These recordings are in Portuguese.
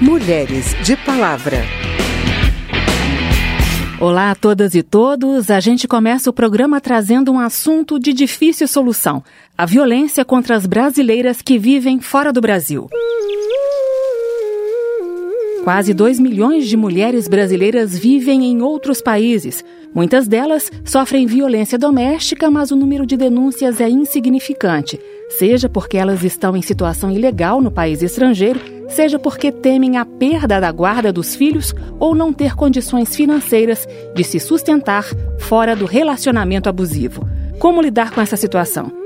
Mulheres de Palavra. Olá a todas e todos. A gente começa o programa trazendo um assunto de difícil solução: a violência contra as brasileiras que vivem fora do Brasil. Quase 2 milhões de mulheres brasileiras vivem em outros países. Muitas delas sofrem violência doméstica, mas o número de denúncias é insignificante, seja porque elas estão em situação ilegal no país estrangeiro, seja porque temem a perda da guarda dos filhos ou não ter condições financeiras de se sustentar fora do relacionamento abusivo. Como lidar com essa situação?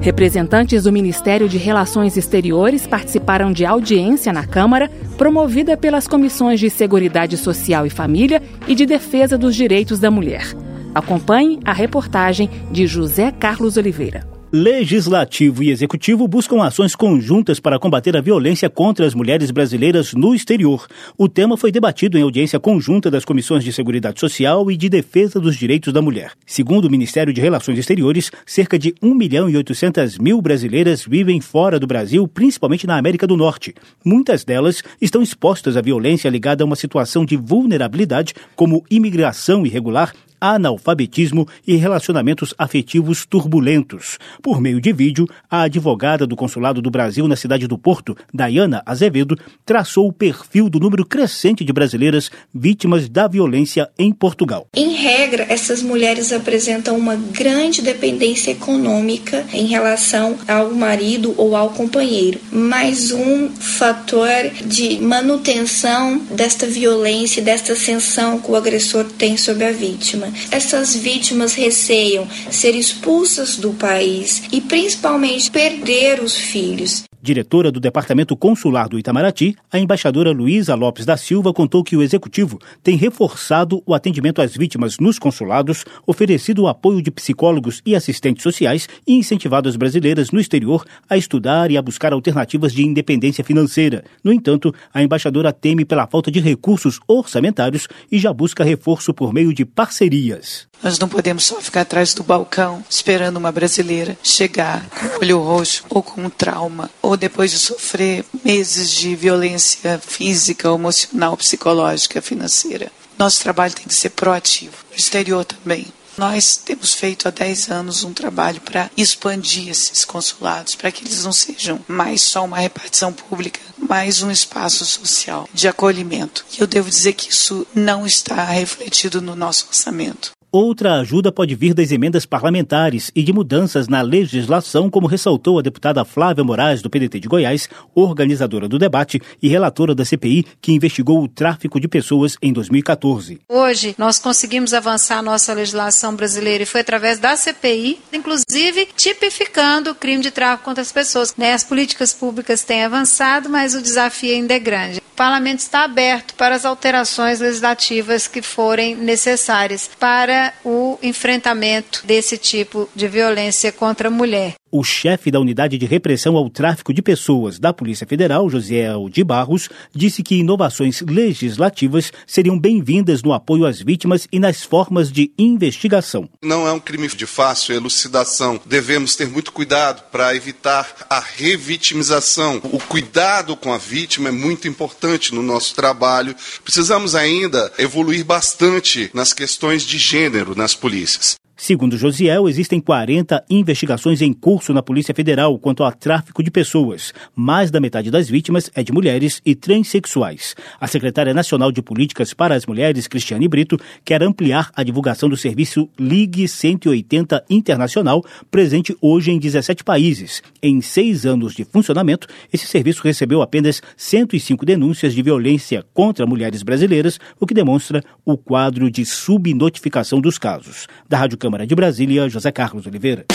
Representantes do Ministério de Relações Exteriores participaram de audiência na Câmara, promovida pelas comissões de Seguridade Social e Família e de Defesa dos Direitos da Mulher. Acompanhe a reportagem de José Carlos Oliveira. Legislativo e Executivo buscam ações conjuntas para combater a violência contra as mulheres brasileiras no exterior. O tema foi debatido em audiência conjunta das Comissões de Seguridade Social e de Defesa dos Direitos da Mulher. Segundo o Ministério de Relações Exteriores, cerca de 1 milhão e 800 mil brasileiras vivem fora do Brasil, principalmente na América do Norte. Muitas delas estão expostas à violência ligada a uma situação de vulnerabilidade, como imigração irregular, analfabetismo e relacionamentos afetivos turbulentos. Por meio de vídeo, a advogada do Consulado do Brasil na cidade do Porto, Dayana Azevedo, traçou o perfil do número crescente de brasileiras vítimas da violência em Portugal. Em regra, essas mulheres apresentam uma grande dependência econômica em relação ao marido ou ao companheiro, mais um fator de manutenção desta violência, desta ascensão que o agressor tem sobre a vítima. Essas vítimas receiam ser expulsas do país e principalmente perder os filhos. Diretora do Departamento Consular do Itamaraty, a embaixadora Luísa Lopes da Silva contou que o executivo tem reforçado o atendimento às vítimas nos consulados, oferecido o apoio de psicólogos e assistentes sociais e incentivado as brasileiras no exterior a estudar e a buscar alternativas de independência financeira. No entanto, a embaixadora teme pela falta de recursos orçamentários e já busca reforço por meio de parcerias. Nós não podemos só ficar atrás do balcão esperando uma brasileira chegar com olho roxo ou com um trauma, ou depois de sofrer meses de violência física, emocional, psicológica, financeira. Nosso trabalho tem que ser proativo, exterior também. Nós temos feito há 10 anos um trabalho para expandir esses consulados, para que eles não sejam mais só uma repartição pública, mas um espaço social de acolhimento. E eu devo dizer que isso não está refletido no nosso orçamento. Outra ajuda pode vir das emendas parlamentares e de mudanças na legislação, como ressaltou a deputada Flávia Moraes, do PDT de Goiás, organizadora do debate e relatora da CPI, que investigou o tráfico de pessoas em 2014. Hoje, nós conseguimos avançar nossa legislação brasileira e foi através da CPI, inclusive tipificando o crime de tráfico contra as pessoas. Né? As políticas públicas têm avançado, mas o desafio ainda é grande. O parlamento está aberto para as alterações legislativas que forem necessárias para o enfrentamento desse tipo de violência contra a mulher. O chefe da Unidade de Repressão ao Tráfico de Pessoas da Polícia Federal, José de Barros, disse que inovações legislativas seriam bem-vindas no apoio às vítimas e nas formas de investigação. Não é um crime de fácil elucidação. Devemos ter muito cuidado para evitar a revitimização. O cuidado com a vítima é muito importante no nosso trabalho. Precisamos ainda evoluir bastante nas questões de gênero nas polícias. Segundo Josiel, existem 40 investigações em curso na Polícia Federal quanto ao tráfico de pessoas. Mais da metade das vítimas é de mulheres e transexuais. A secretária nacional de Políticas para as Mulheres, Cristiane Brito, quer ampliar a divulgação do serviço Ligue 180 Internacional, presente hoje em 17 países. Em seis anos de funcionamento, esse serviço recebeu apenas 105 denúncias de violência contra mulheres brasileiras, o que demonstra o quadro de subnotificação dos casos. Da Rádio Câmara de Brasília, José Carlos Oliveira.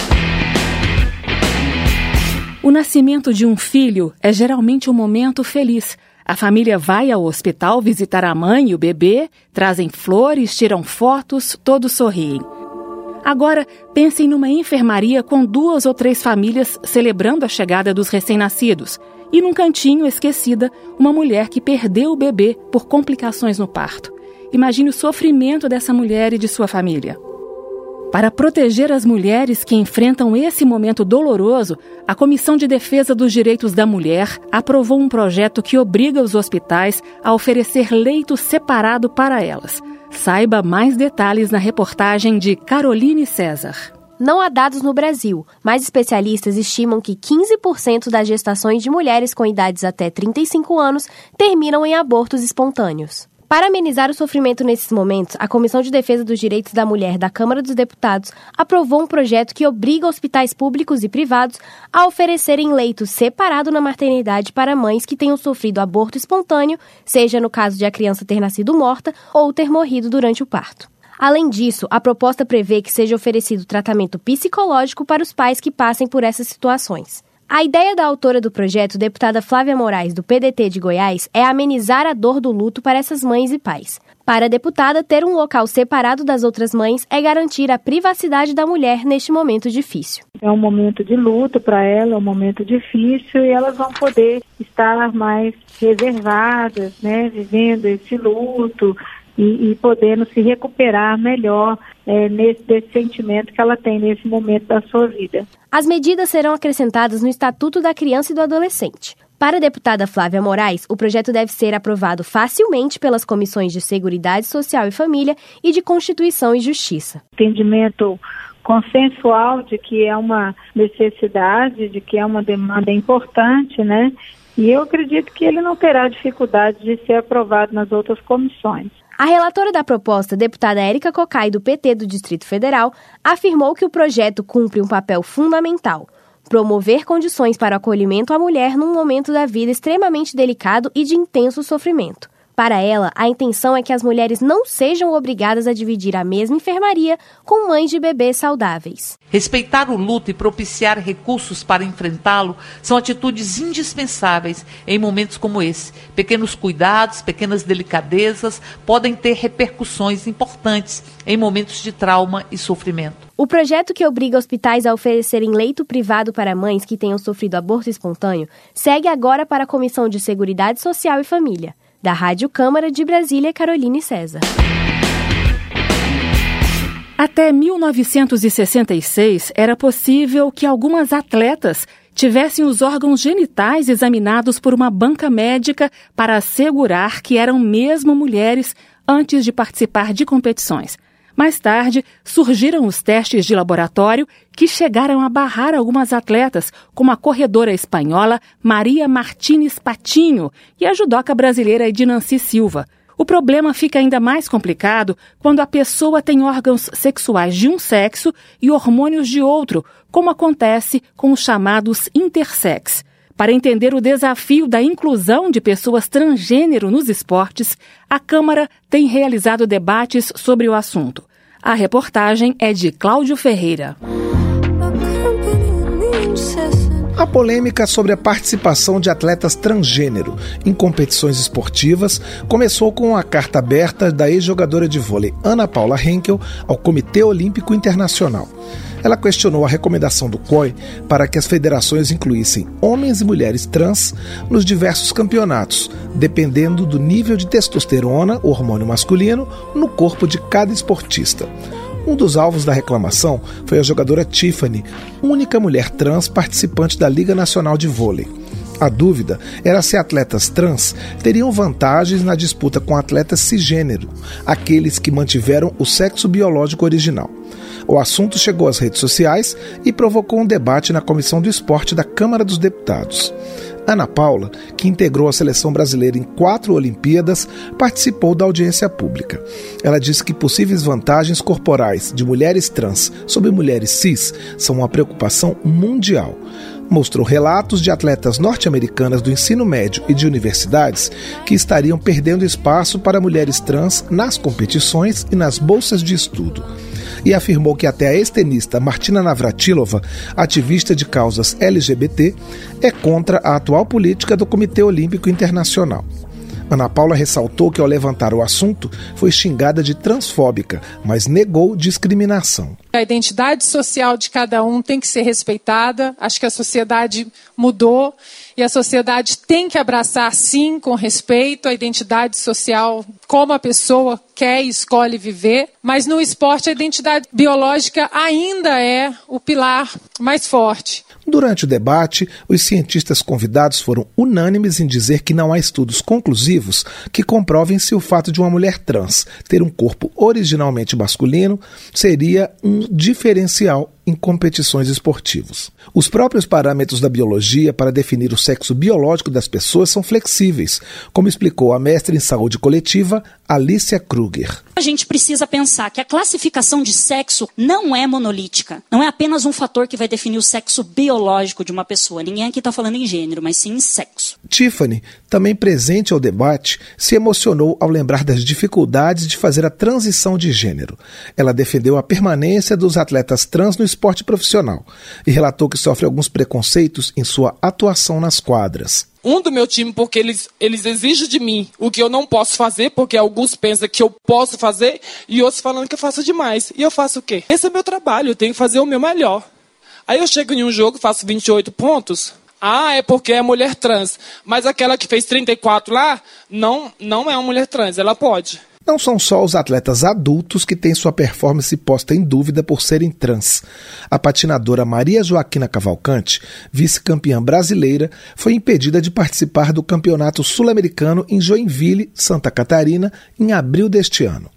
O nascimento de um filho é geralmente um momento feliz. A família vai ao hospital visitar a mãe e o bebê, trazem flores, tiram fotos, todos sorriem. Agora, pensem numa enfermaria com duas ou três famílias celebrando a chegada dos recém-nascidos. E num cantinho esquecida, uma mulher que perdeu o bebê por complicações no parto. Imagine o sofrimento dessa mulher e de sua família. Para proteger as mulheres que enfrentam esse momento doloroso, a Comissão de Defesa dos Direitos da Mulher aprovou um projeto que obriga os hospitais a oferecer leito separado para elas. Saiba mais detalhes na reportagem de Caroline César. Não há dados no Brasil, mas especialistas estimam que 15% das gestações de mulheres com idades até 35 anos terminam em abortos espontâneos. Para amenizar o sofrimento nesses momentos, a Comissão de Defesa dos Direitos da Mulher da Câmara dos Deputados aprovou um projeto que obriga hospitais públicos e privados a oferecerem leitos separados na maternidade para mães que tenham sofrido aborto espontâneo, seja no caso de a criança ter nascido morta ou ter morrido durante o parto. Além disso, a proposta prevê que seja oferecido tratamento psicológico para os pais que passem por essas situações. A ideia da autora do projeto, deputada Flávia Moraes, do PDT de Goiás, é amenizar a dor do luto para essas mães e pais. Para a deputada, ter um local separado das outras mães é garantir a privacidade da mulher neste momento difícil. É um momento de luto para ela, é um momento difícil e elas vão poder estar mais reservadas, né, vivendo esse luto, e, e podendo se recuperar melhor é, nesse desse sentimento que ela tem nesse momento da sua vida. As medidas serão acrescentadas no Estatuto da Criança e do Adolescente. Para a deputada Flávia Moraes, o projeto deve ser aprovado facilmente pelas comissões de Seguridade Social e Família e de Constituição e Justiça. Entendimento consensual de que é uma necessidade, de que é uma demanda importante, né? E eu acredito que ele não terá dificuldade de ser aprovado nas outras comissões. A relatora da proposta, deputada Érica Cocai, do PT do Distrito Federal, afirmou que o projeto cumpre um papel fundamental promover condições para o acolhimento à mulher num momento da vida extremamente delicado e de intenso sofrimento. Para ela, a intenção é que as mulheres não sejam obrigadas a dividir a mesma enfermaria com mães de bebês saudáveis. Respeitar o luto e propiciar recursos para enfrentá-lo são atitudes indispensáveis em momentos como esse. Pequenos cuidados, pequenas delicadezas podem ter repercussões importantes em momentos de trauma e sofrimento. O projeto que obriga hospitais a oferecerem leito privado para mães que tenham sofrido aborto espontâneo segue agora para a Comissão de Seguridade Social e Família. Da Rádio Câmara de Brasília, Caroline César. Até 1966, era possível que algumas atletas tivessem os órgãos genitais examinados por uma banca médica para assegurar que eram mesmo mulheres antes de participar de competições. Mais tarde, surgiram os testes de laboratório que chegaram a barrar algumas atletas, como a corredora espanhola Maria Martínez Patinho e a judoca brasileira Edinanci Silva. O problema fica ainda mais complicado quando a pessoa tem órgãos sexuais de um sexo e hormônios de outro, como acontece com os chamados intersex. Para entender o desafio da inclusão de pessoas transgênero nos esportes, a Câmara tem realizado debates sobre o assunto. A reportagem é de Cláudio Ferreira. A polêmica sobre a participação de atletas transgênero em competições esportivas começou com a carta aberta da ex-jogadora de vôlei Ana Paula Henkel ao Comitê Olímpico Internacional. Ela questionou a recomendação do COI para que as federações incluíssem homens e mulheres trans nos diversos campeonatos, dependendo do nível de testosterona, hormônio masculino, no corpo de cada esportista. Um dos alvos da reclamação foi a jogadora Tiffany, única mulher trans participante da Liga Nacional de Vôlei. A dúvida era se atletas trans teriam vantagens na disputa com atletas cisgênero, aqueles que mantiveram o sexo biológico original. O assunto chegou às redes sociais e provocou um debate na Comissão do Esporte da Câmara dos Deputados. Ana Paula, que integrou a seleção brasileira em quatro Olimpíadas, participou da audiência pública. Ela disse que possíveis vantagens corporais de mulheres trans sobre mulheres cis são uma preocupação mundial. Mostrou relatos de atletas norte-americanas do ensino médio e de universidades que estariam perdendo espaço para mulheres trans nas competições e nas bolsas de estudo e afirmou que até a ex-tenista Martina Navratilova, ativista de causas LGBT, é contra a atual política do Comitê Olímpico Internacional. Ana Paula ressaltou que, ao levantar o assunto, foi xingada de transfóbica, mas negou discriminação. A identidade social de cada um tem que ser respeitada. Acho que a sociedade mudou e a sociedade tem que abraçar, sim, com respeito, a identidade social, como a pessoa quer e escolhe viver. Mas no esporte, a identidade biológica ainda é o pilar mais forte. Durante o debate, os cientistas convidados foram unânimes em dizer que não há estudos conclusivos que comprovem se o fato de uma mulher trans ter um corpo originalmente masculino seria um diferencial em competições esportivas. Os próprios parâmetros da biologia para definir o sexo biológico das pessoas são flexíveis, como explicou a mestre em saúde coletiva Alicia Kruger. A gente precisa pensar que a classificação de sexo não é monolítica. Não é apenas um fator que vai definir o sexo biológico de uma pessoa. Ninguém aqui está falando em gênero, mas sim em sexo. Tiffany, também presente ao debate, se emocionou ao lembrar das dificuldades de fazer a transição de gênero. Ela defendeu a permanência dos atletas trans no esporte profissional e relatou que sofre alguns preconceitos em sua atuação nas quadras um do meu time porque eles, eles exigem de mim o que eu não posso fazer, porque alguns pensam que eu posso fazer e outros falando que eu faço demais. E eu faço o quê? Esse é meu trabalho, eu tenho que fazer o meu melhor. Aí eu chego em um jogo, faço 28 pontos. Ah, é porque é mulher trans. Mas aquela que fez 34 lá, não, não é uma mulher trans, ela pode. Não são só os atletas adultos que têm sua performance posta em dúvida por serem trans. A patinadora Maria Joaquina Cavalcante, vice-campeã brasileira, foi impedida de participar do Campeonato Sul-Americano em Joinville, Santa Catarina, em abril deste ano.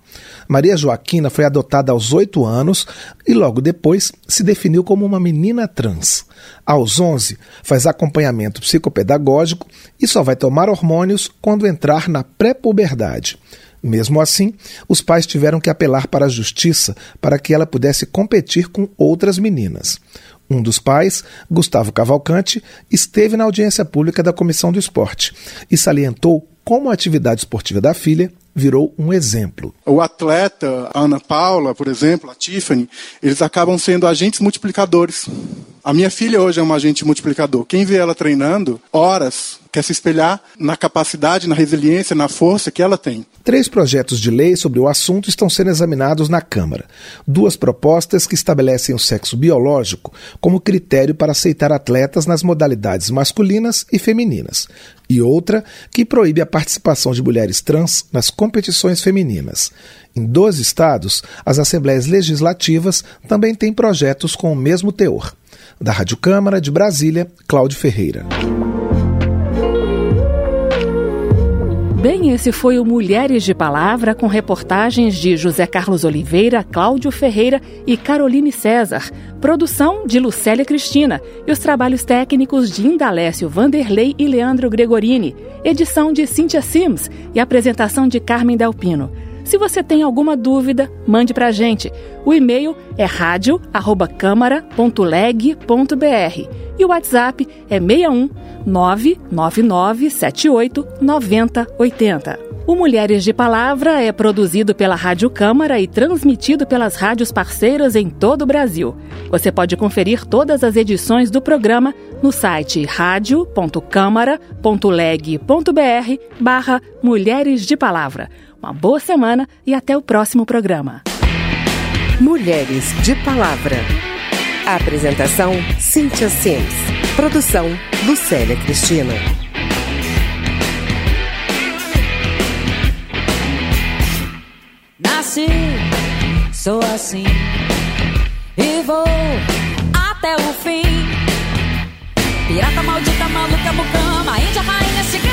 Maria Joaquina foi adotada aos oito anos e logo depois se definiu como uma menina trans. Aos 11, faz acompanhamento psicopedagógico e só vai tomar hormônios quando entrar na pré-puberdade. Mesmo assim, os pais tiveram que apelar para a justiça para que ela pudesse competir com outras meninas. Um dos pais, Gustavo Cavalcante, esteve na audiência pública da Comissão do Esporte e salientou como a atividade esportiva da filha virou um exemplo. O atleta, a Ana Paula, por exemplo, a Tiffany, eles acabam sendo agentes multiplicadores. A minha filha hoje é uma agente multiplicador. Quem vê ela treinando horas quer se espelhar na capacidade, na resiliência, na força que ela tem. Três projetos de lei sobre o assunto estão sendo examinados na Câmara. Duas propostas que estabelecem o sexo biológico como critério para aceitar atletas nas modalidades masculinas e femininas. E outra que proíbe a participação de mulheres trans nas competições femininas. Em 12 estados, as assembleias legislativas também têm projetos com o mesmo teor. Da Rádio Câmara de Brasília, Cláudio Ferreira. Bem, esse foi o Mulheres de Palavra com reportagens de José Carlos Oliveira, Cláudio Ferreira e Caroline César. Produção de Lucélia Cristina e os trabalhos técnicos de Indalécio Vanderlei e Leandro Gregorini. Edição de Cíntia Sims e apresentação de Carmen Delpino. Se você tem alguma dúvida, mande para a gente. O e-mail é radio@câmara.leg.br e o WhatsApp é 61 99978 9080. O Mulheres de Palavra é produzido pela Rádio Câmara e transmitido pelas rádios parceiras em todo o Brasil. Você pode conferir todas as edições do programa no site radio.câmara.leg.br barra Mulheres de Palavra. Uma boa semana e até o próximo programa. Mulheres de Palavra. A apresentação: Cíntia Sims. Produção: Lucélia Cristina. Nasci, sou assim e vou até o fim. Pirata maldita, maluca, mucama, índia, rainha, chicana.